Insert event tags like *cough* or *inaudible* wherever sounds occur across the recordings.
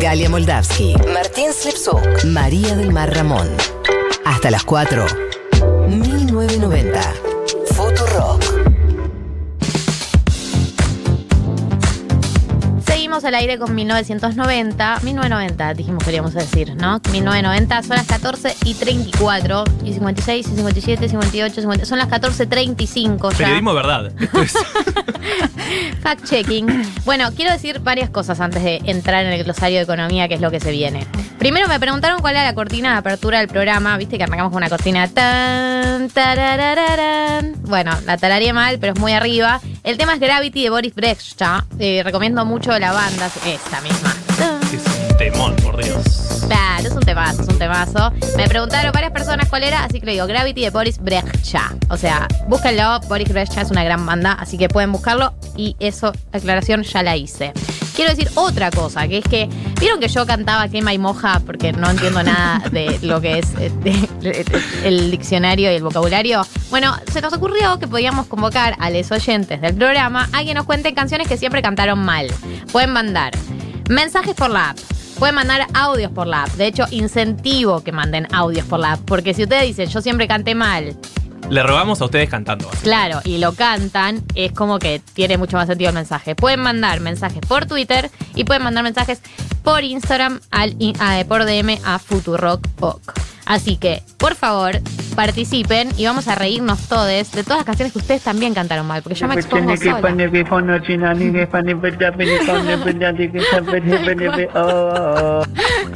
Galia Moldavsky, Martín Slipsuk, María del Mar Ramón. Hasta las 4. 1990. Futurock. Seguimos al aire con 1990. 1990, dijimos queríamos decir, ¿no? 1990 son las 14 y 34. Y 56, y 57, y 58, 50, son las 14.35 ya. Periodismo verdad. *laughs* Esto es- Fact checking. Bueno, quiero decir varias cosas antes de entrar en el glosario de economía, que es lo que se viene. Primero me preguntaron cuál era la cortina de apertura del programa. Viste que arrancamos con una cortina tan, tararararán. Bueno, la tararía mal, pero es muy arriba. El tema es Gravity de Boris Brejcha. Eh, recomiendo mucho la banda, esta misma. es un temón, por Dios. Claro, es un temazo, es un temazo. Me preguntaron varias personas cuál era, así que le digo Gravity de Boris Brejcha. O sea, búsquenlo, Boris Brejcha es una gran banda, así que pueden buscarlo y eso, aclaración, ya la hice. Quiero decir otra cosa, que es que, ¿vieron que yo cantaba quema y moja? Porque no entiendo nada de lo que es eh, el diccionario y el vocabulario. Bueno, se nos ocurrió que podíamos convocar a los oyentes del programa a que nos cuenten canciones que siempre cantaron mal. Pueden mandar mensajes por la app. Pueden mandar audios por la app. De hecho, incentivo que manden audios por la app. Porque si ustedes dicen, yo siempre canté mal, Le robamos a ustedes cantando. claro, y lo cantan, es como que tiene mucho más sentido el mensaje. Pueden mandar mensajes por Twitter y pueden mandar mensajes por Instagram, al, a- por DM a Futurock. Así que, por favor, participen y vamos a reírnos todos de todas las canciones que ustedes también cantaron mal, porque yo me expongo sola.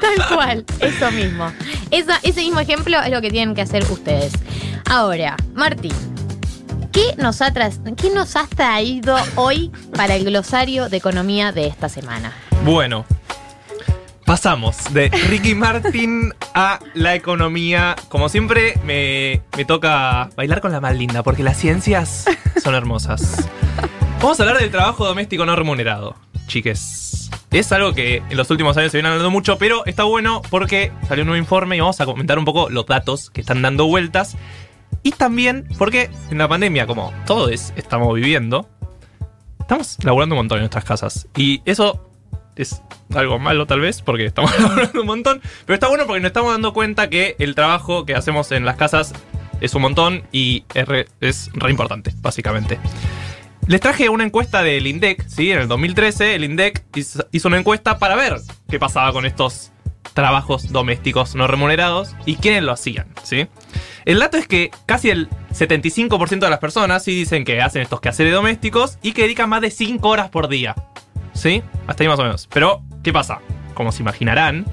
Tal cual, eso mismo. Esa- ese mismo ejemplo es lo que tienen que hacer ustedes. Ahora, Martín, ¿qué nos, ha tras- ¿qué nos has traído hoy para el glosario de economía de esta semana? Bueno, pasamos de Ricky Martin a la economía. Como siempre, me, me toca bailar con la más linda, porque las ciencias son hermosas. Vamos a hablar del trabajo doméstico no remunerado, chiques. Es algo que en los últimos años se viene hablando mucho, pero está bueno porque salió un nuevo informe y vamos a comentar un poco los datos que están dando vueltas. Y también porque en la pandemia, como todos estamos viviendo, estamos laburando un montón en nuestras casas. Y eso es algo malo tal vez, porque estamos *laughs* laburando un montón. Pero está bueno porque nos estamos dando cuenta que el trabajo que hacemos en las casas es un montón y es re, importante, básicamente. Les traje una encuesta del INDEC, ¿sí? En el 2013 el INDEC hizo hizo una encuesta para ver qué pasaba con estos trabajos domésticos no remunerados y quiénes lo hacían, ¿sí? El dato es que casi el 75% de las personas sí dicen que hacen estos quehaceres domésticos y que dedican más de 5 horas por día, ¿sí? Hasta ahí más o menos. Pero, ¿qué pasa? Como se imaginarán,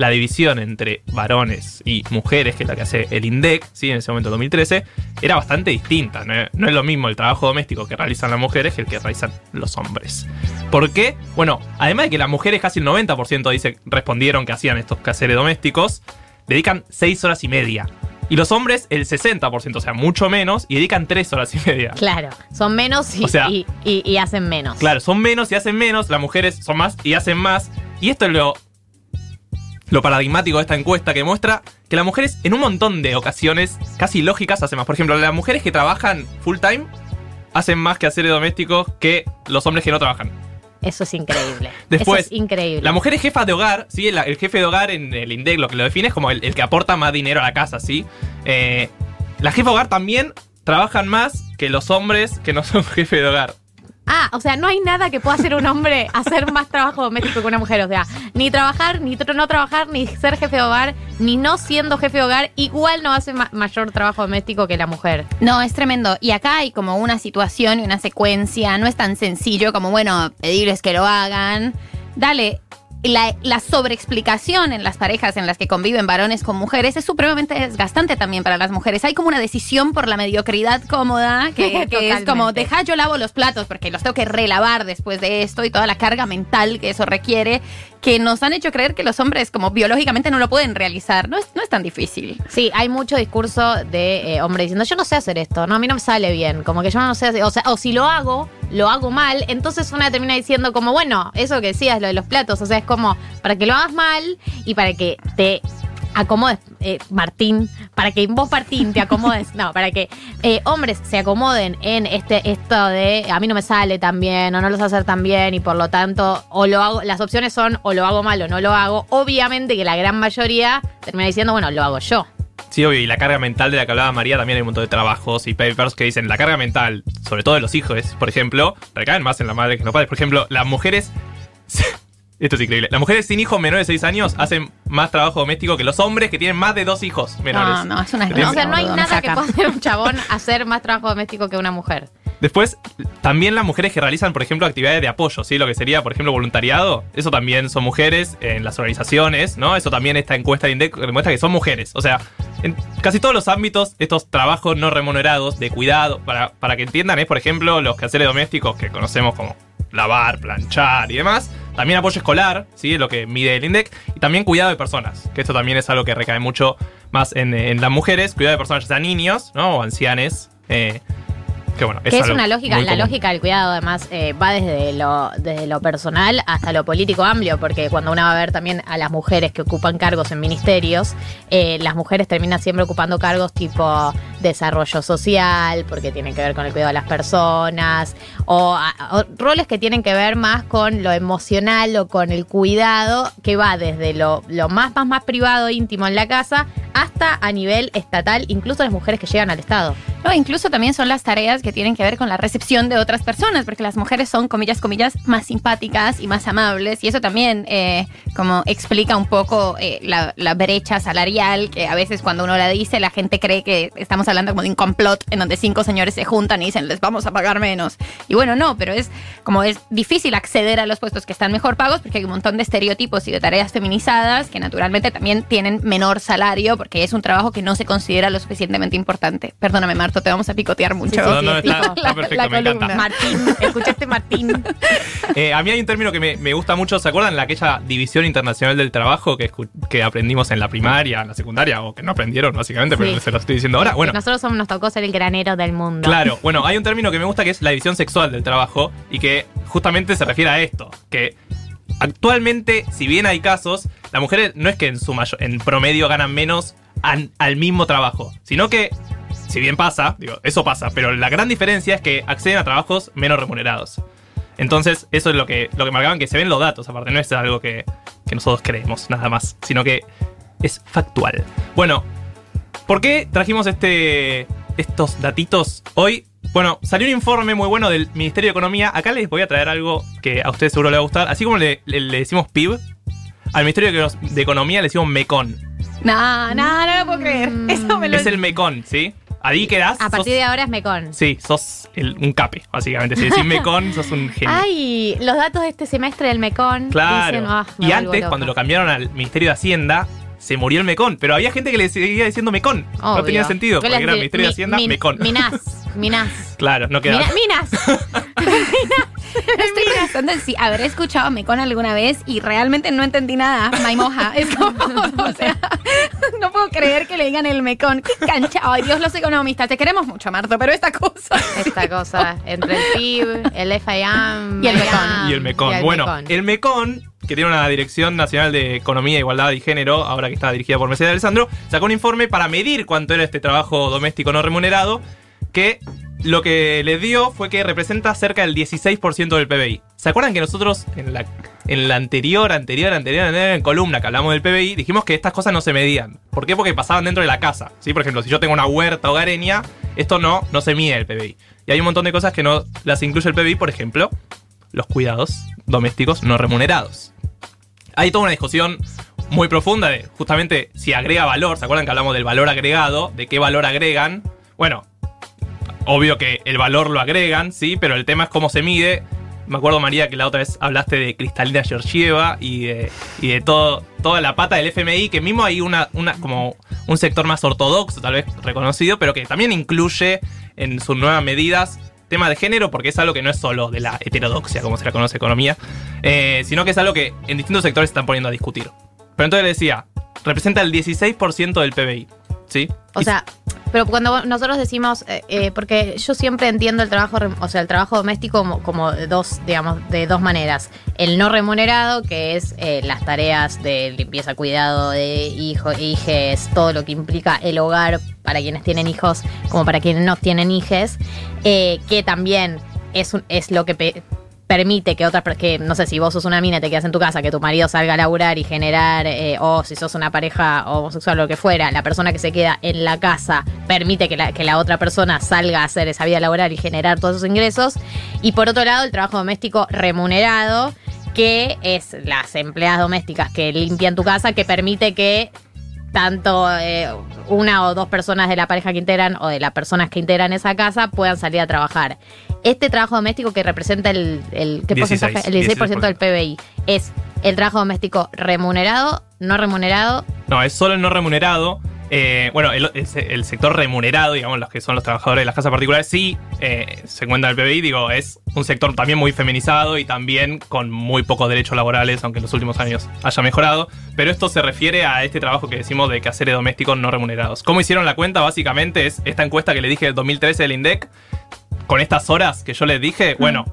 la división entre varones y mujeres, que es la que hace el INDEC, ¿sí? en ese momento 2013, era bastante distinta. No, es lo mismo el trabajo doméstico que realizan las mujeres que el que realizan los hombres. ¿Por qué? Bueno, además de que las mujeres casi el 90% dice, respondieron que hacían estos quehaceres domésticos, dedican 6 horas y media. Y los hombres el 60%, o sea, mucho menos, y dedican 3 horas y media. Claro, son menos y, O sea- y- y- y hacen menos. Claro, son menos y hacen menos, las mujeres son más y hacen más. Y esto es lo, lo paradigmático de esta encuesta que muestra que las mujeres en un montón de ocasiones casi lógicas hacen más. Por ejemplo, las mujeres que trabajan full time hacen más que hacer domésticos que los hombres que no trabajan. Eso es increíble. Después, Eso es increíble. La mujer es jefa de hogar, ¿sí? El, el jefe de hogar en el INDEC lo que lo define es como el, el que aporta más dinero a la casa, ¿sí? Eh, la jefa de hogar también trabajan más que los hombres que no son *laughs* jefe de hogar. Ah, o sea, no hay nada que pueda hacer un hombre *laughs* hacer más trabajo doméstico que una mujer. O sea, ni trabajar, ni no trabajar, ni ser jefe de hogar, ni no siendo jefe de hogar, igual no hace ma- mayor trabajo doméstico que la mujer. No, es tremendo. Y acá hay como una situación y una secuencia. No es tan sencillo como, bueno, pedirles que lo hagan. Dale. La, la sobreexplicación en las parejas en las que conviven varones con mujeres es supremamente desgastante también para las mujeres. Hay como una decisión por la mediocridad cómoda *laughs* que, que es como, deja yo lavo los platos porque los tengo que relavar después de esto y toda la carga mental que eso requiere, que nos han hecho creer que los hombres como biológicamente no lo pueden realizar. No es, no es tan difícil. Sí, hay mucho discurso de eh, hombre diciendo, yo no sé hacer esto, no, a mí no me sale bien, como que yo no sé hacer, o sea, o si lo hago, lo hago mal, entonces una termina diciendo como, bueno, eso que decías, lo de los platos, o sea, es como para que lo hagas mal y para que te acomodes, eh, Martín, para que vos, Martín, te acomodes, no, para que eh, hombres se acomoden en este esto de a mí no me sale tan bien o no lo sé hacer tan bien y por lo tanto o lo hago, las opciones son o lo hago mal o no lo hago. Obviamente que la gran mayoría termina diciendo, bueno, lo hago yo. Sí, obvio, y la carga mental de la que hablaba María también hay un montón de trabajos y papers que dicen la carga mental, sobre todo de los hijos, por ejemplo, recaen más en la madre que en los padres. Por ejemplo, las mujeres. Esto es increíble. Las mujeres sin hijos menores de 6 años hacen más trabajo doméstico que los hombres que tienen más de dos hijos menores. No, no, es una tienen- O sea, no hay nada que pueda hacer un chabón hacer más trabajo doméstico que una mujer. Después, también las mujeres que realizan, por ejemplo, actividades de apoyo, ¿sí? Lo que sería, por ejemplo, voluntariado. Eso también son mujeres en las organizaciones, ¿no? Eso también esta encuesta de INDEC demuestra que son mujeres. O sea, en casi todos los ámbitos, estos trabajos no remunerados de cuidado, para, para que entiendan, es, por ejemplo, los quehaceres domésticos que conocemos como lavar, planchar y demás. También apoyo escolar, ¿sí? Es lo que mide el INDEC. Y también cuidado de personas, que esto también es algo que recae mucho más en, en las mujeres. Cuidado de personas, ya sean niños, ¿no? O ancianes. eh, que bueno, Que es una lógica, la común. lógica del cuidado además eh, va desde lo, desde lo personal hasta lo político amplio, porque cuando uno va a ver también a las mujeres que ocupan cargos en ministerios, eh, las mujeres terminan siempre ocupando cargos tipo desarrollo social, porque tienen que ver con el cuidado de las personas, o, roles que tienen que ver más con lo emocional o con el cuidado, que va desde lo, lo más, más, más privado, íntimo en la casa, hasta a nivel estatal, incluso las mujeres que llegan al Estado. No, incluso también son las tareas que tienen que ver con la recepción de otras personas, porque las mujeres son, comillas, comillas, más simpáticas y más amables, y eso también eh, como explica un poco eh, la brecha salarial, que a veces cuando uno la dice, la gente cree que estamos hablando como de un complot en donde cinco señores se juntan y dicen, les vamos a pagar menos. Y bueno, no, pero es como es difícil acceder a los puestos que están mejor pagos, porque hay un montón de estereotipos y de tareas feminizadas que naturalmente también tienen menor salario, porque es un trabajo que no se considera lo suficientemente importante. Perdóname, Marto, te vamos a picotear mucho. Sí, sí, No, no, sí, está, *laughs* está la- perfecto, la me encanta. columna. Martín, ¿escuchaste Martín? *laughs* Eh, a mí hay un término que me, me gusta mucho. ¿Se acuerdan de aquella división internacional del trabajo que, que aprendimos en la primaria, en la secundaria, o que no aprendieron básicamente, pero Sí. se lo estoy diciendo ahora? Bueno, Nosotros somos, nos tocó ser el granero del mundo. claro. Bueno, hay un término que me gusta que es la división sexual del trabajo y que justamente se refiere a esto. Que actualmente, si bien hay casos, las mujeres no es que en su mayor, en promedio ganan menos al mismo trabajo, sino que si bien pasa, digo, eso pasa, pero la gran diferencia es que acceden a trabajos menos remunerados. Entonces, eso es lo que, lo que marcaban, que se ven los datos, aparte, no es algo que, que nosotros creemos, nada más, sino que es factual. Bueno, ¿por qué trajimos este, estos datitos hoy? Bueno, salió un informe muy bueno del Ministerio de Economía. Acá les voy a traer algo que a ustedes seguro les va a gustar. Así como le, le- le decimos PIB, al Ministerio de Econo- de Economía le decimos MECON. No, no, no lo puedo creer. Eso me lo Es el MECON, ¿sí? Ahí quedás. A sos- partir de ahora es Mecon. Sí, sos el- un cape, básicamente. Si decís Mecon, sos un genio. Ay, los datos de este semestre del Mecon. claro. dicen, me y antes, loca. cuando lo cambiaron al Ministerio de Hacienda, se murió el Mecon. Pero había gente que le seguía diciendo Mecon. No Obvio. tenía sentido, porque era Ministerio de mi- Hacienda, Mecon. Minas, Minas. *laughs* Claro, no quedaba. Mina- minas. *laughs* *laughs* Estoy pensando en si habré escuchado a Mecón alguna vez y realmente no entendí nada. Maimoja. Es como, o sea, no puedo creer que le digan el Mecón. Qué cancha. Ay, Dios, los economistas. Te queremos mucho, Marto, pero esta cosa. Esta cosa, entre el PIB, el FIAM Y el Mecon. Y el MECON. bueno, el MECON, que tiene una Dirección Nacional de Economía, Igualdad y Género, ahora que está dirigida por Mercedes Alessandro, sacó un informe para medir cuánto era este trabajo doméstico no remunerado, que lo que le dio fue que representa cerca del 16% del PBI. ¿Se acuerdan que nosotros en la, en la anterior, anterior, anterior, anterior en columna que hablamos del PBI, dijimos que estas cosas no se medían? ¿Por qué? Porque pasaban dentro de la casa. ¿sí? Por ejemplo, si yo tengo una huerta hogareña, esto no, no se mide el PBI. Y hay un montón de cosas que no las incluye el PBI, por ejemplo, los cuidados domésticos no remunerados. Hay toda una discusión muy profunda de justamente si agrega valor. ¿Se acuerdan que hablamos del valor agregado? ¿De qué valor agregan? Bueno, obvio que el valor lo agregan, sí, pero el tema es cómo se mide. Me acuerdo, María, que la otra vez hablaste de Cristalina Georgieva y de, todo, toda la pata del FMI, que mismo hay una, como un sector más ortodoxo, tal vez reconocido, pero que también incluye en sus nuevas medidas tema de género, porque es algo que no es solo de la heterodoxia, como se la conoce economía, eh, sino que es algo que en distintos sectores se están poniendo a discutir. Pero entonces le decía, representa el 16% del PBI, ¿sí? O Y- sea, Pero cuando nosotros decimos, eh, eh, porque yo siempre entiendo el trabajo, o sea, el trabajo doméstico como, como dos, digamos, de dos maneras. El no remunerado, que es eh, las tareas de limpieza, cuidado de hijos, hijes, todo lo que implica el hogar para quienes tienen hijos, como para quienes no tienen hijes, eh, que también es, un- es lo que permite que otras, que no sé, si vos sos una mina y te quedas en tu casa, que tu marido salga a laburar y generar, eh, o si sos una pareja homosexual o lo que fuera, la persona que se queda en la casa permite que la, que la otra persona salga a hacer esa vida laboral y generar todos esos ingresos. Y por otro lado, el trabajo doméstico remunerado, que es las empleadas domésticas que limpian tu casa, que permite que tanto eh, una o dos personas de la pareja que integran o de las personas que integran esa casa puedan salir a trabajar. Este trabajo doméstico que representa el, el, ¿qué 16, porcentaje? El 16%, del PBI es el trabajo doméstico remunerado, no remunerado. No, es solo el no remunerado. Eh, bueno, el, el se- el sector remunerado, digamos, los que son los trabajadores de las casas particulares, sí eh, se cuenta el PBI, digo, es un sector también muy feminizado y también con muy pocos derechos laborales, aunque en los últimos años haya mejorado. Pero esto se refiere a este trabajo que decimos de quehaceres domésticos no remunerados. ¿Cómo hicieron la cuenta? Básicamente es esta encuesta que le dije del 2013 del INDEC, con estas horas que yo les dije, bueno,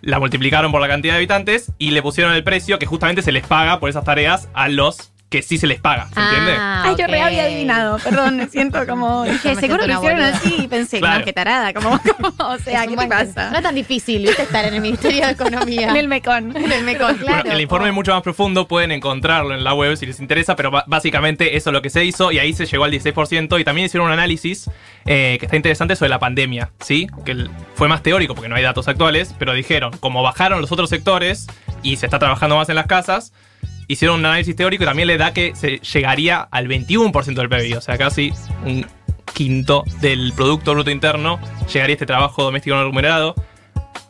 la multiplicaron por la cantidad de habitantes y le pusieron el precio que justamente se les paga por esas tareas a los que sí se les paga, ¿se entiende? Ah, Ay, yo re había adivinado, perdón, me siento como. *laughs* Dije, seguro lo hicieron boluda. así y pensé, Claro. no, qué tarada, como, *laughs* como, o sea, ¿qué te pasa? No es tan difícil, ¿viste? Estar en el Ministerio de Economía. En el Mecón. *laughs* En el Mecón, claro. Bueno, el informe es mucho más profundo, pueden encontrarlo en la web si les interesa, pero básicamente eso es lo que se hizo y ahí se llegó al 16% y también hicieron un análisis eh, que está interesante sobre la pandemia, ¿sí? Que fue más teórico porque no hay datos actuales, pero dijeron, como bajaron los otros sectores y se está trabajando más en las casas, hicieron un análisis teórico y también le da que se llegaría al 21% del PBI, o sea, casi un quinto del Producto Bruto Interno llegaría este trabajo doméstico no remunerado.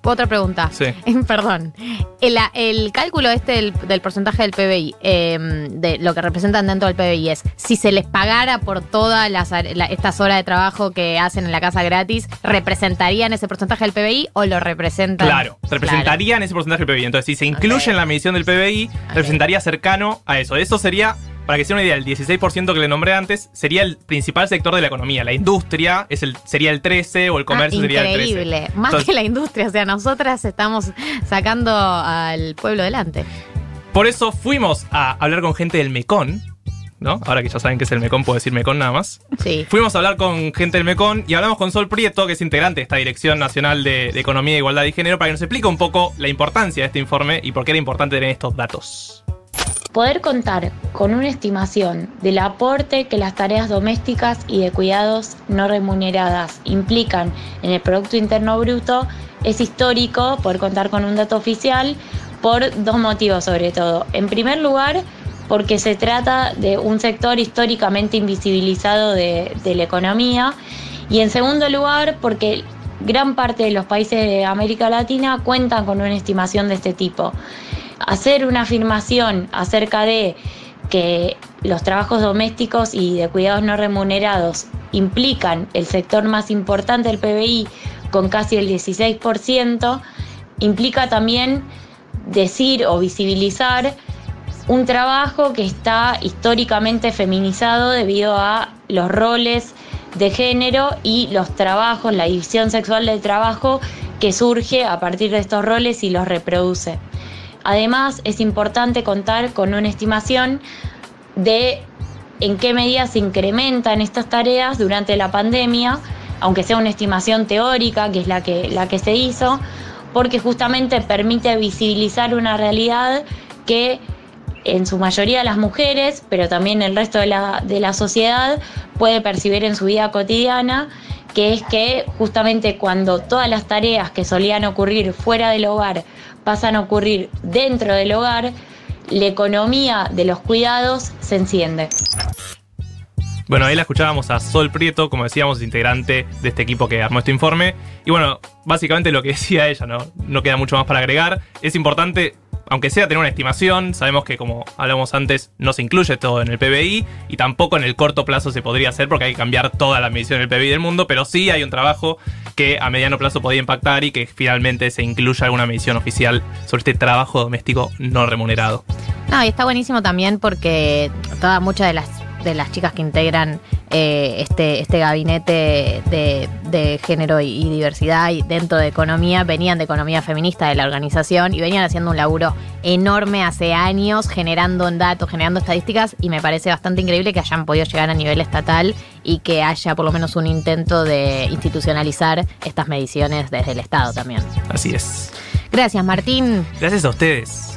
Otra pregunta. Sí. *laughs* Perdón. El, el cálculo este del, del porcentaje del PBI, eh, de lo que representan dentro del PBI es, si se les pagara por todas las, ar- la- estas horas de trabajo que hacen en la casa gratis, ¿representarían ese porcentaje del PBI o lo representan? Claro, representarían ese porcentaje del PBI. Entonces, si se incluye en la medición del PBI, representaría cercano a eso. Eso sería, para que sea una idea, el 16% que le nombré antes sería el principal sector de la economía. La industria es el, sería el 13 o el comercio Ah, sería el 13. increíble. Más Entonces, que la industria, o sea, nosotras estamos sacando al pueblo delante. Por eso fuimos a hablar con gente del Mecón, ¿no? Ahora que ya saben que es el Mecón, puedo decir Mecón nada más. Sí. Fuimos a hablar con gente del MECON y hablamos con Sol Prieto, que es integrante de esta Dirección Nacional de, de Economía, Igualdad y Género, para que nos explique un poco la importancia de este informe y por qué era importante tener estos datos. Poder contar con una estimación del aporte que las tareas domésticas y de cuidados no remuneradas implican en el Producto Interno Bruto es histórico poder contar con un dato oficial por dos motivos sobre todo. En primer lugar, porque se trata de un sector históricamente invisibilizado de, de la economía y en segundo lugar, porque gran parte de los países de América Latina cuentan con una estimación de este tipo. Hacer una afirmación acerca de que los trabajos domésticos y de cuidados no remunerados implican el sector más importante del PBI con casi el 16%, implica también decir o visibilizar un trabajo que está históricamente feminizado debido a los roles de género y los trabajos, la división sexual del trabajo que surge a partir de estos roles y los reproduce. Además, es importante contar con una estimación de en qué medida se incrementan estas tareas durante la pandemia, aunque sea una estimación teórica, que es la que, la que se hizo, porque justamente permite visibilizar una realidad que en su mayoría las mujeres, pero también el resto de la, de la sociedad puede percibir en su vida cotidiana, que es que justamente cuando todas las tareas que solían ocurrir fuera del hogar pasan a ocurrir dentro del hogar, la economía de los cuidados se enciende. Bueno, ahí la escuchábamos a Sol Prieto, como decíamos, integrante de este equipo que armó este informe. Y bueno, básicamente lo que *laughs* decía ella, ¿no? No queda mucho más para agregar. Es importante, aunque sea tener una estimación, sabemos que como hablamos antes, no se incluye todo en el PBI y tampoco en el corto plazo se podría hacer porque hay que cambiar toda la medición del PBI del mundo, pero sí hay un trabajo que a mediano plazo podría impactar y que finalmente se incluya alguna medición oficial sobre este trabajo doméstico no remunerado. No, y está buenísimo también porque todas muchas de las de las chicas que integran eh, este, este gabinete de, de género y, y diversidad y dentro de economía venían de economía feminista de la organización y venían haciendo un laburo enorme hace años, generando datos, generando estadísticas y me parece bastante increíble que hayan podido llegar a nivel estatal y que haya por lo menos un intento de institucionalizar estas mediciones desde el Estado también. Así es. Gracias, Martín. Gracias a ustedes.